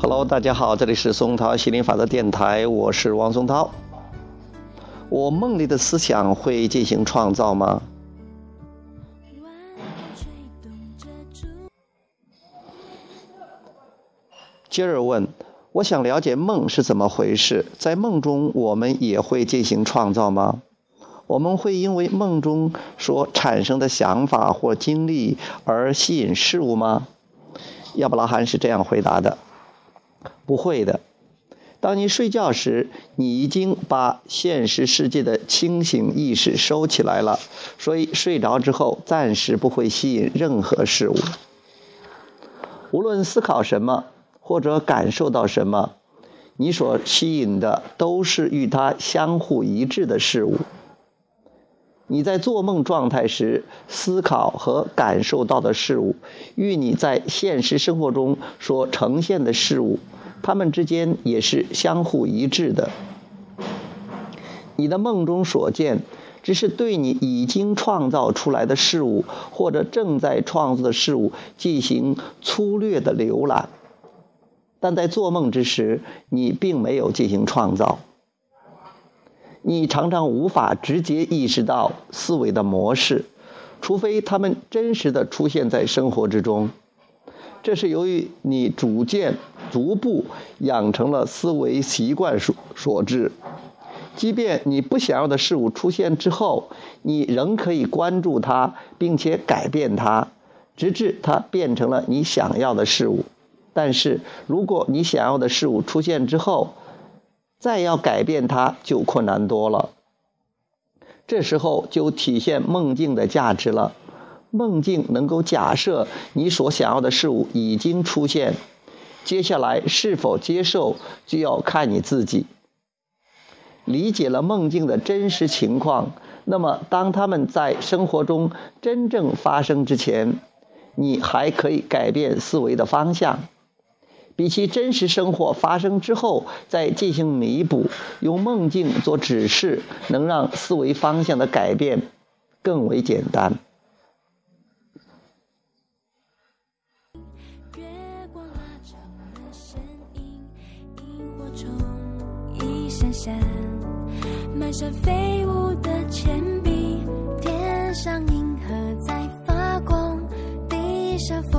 Hello，大家好，这里是松涛心灵法则电台，我是王松涛。我梦里的思想会进行创造吗？接着问，我想了解梦是怎么回事，在梦中我们也会进行创造吗？我们会因为梦中所产生的想法或经历而吸引事物吗？亚伯拉罕是这样回答的：不会的。当你睡觉时，你已经把现实世界的清醒意识收起来了，所以睡着之后暂时不会吸引任何事物。无论思考什么或者感受到什么，你所吸引的都是与它相互一致的事物。你在做梦状态时思考和感受到的事物，与你在现实生活中所呈现的事物，它们之间也是相互一致的。你的梦中所见，只是对你已经创造出来的事物或者正在创造的事物进行粗略的浏览，但在做梦之时，你并没有进行创造。你常常无法直接意识到思维的模式，除非他们真实的出现在生活之中。这是由于你逐渐、逐步养成了思维习惯所所致。即便你不想要的事物出现之后，你仍可以关注它，并且改变它，直至它变成了你想要的事物。但是，如果你想要的事物出现之后，再要改变它就困难多了。这时候就体现梦境的价值了。梦境能够假设你所想要的事物已经出现，接下来是否接受就要看你自己。理解了梦境的真实情况，那么当他们在生活中真正发生之前，你还可以改变思维的方向。比起真实生活发生之后再进行弥补，用梦境做指示，能让思维方向的改变更为简单。满山飞舞的铅笔，天上银河在发光，地上风。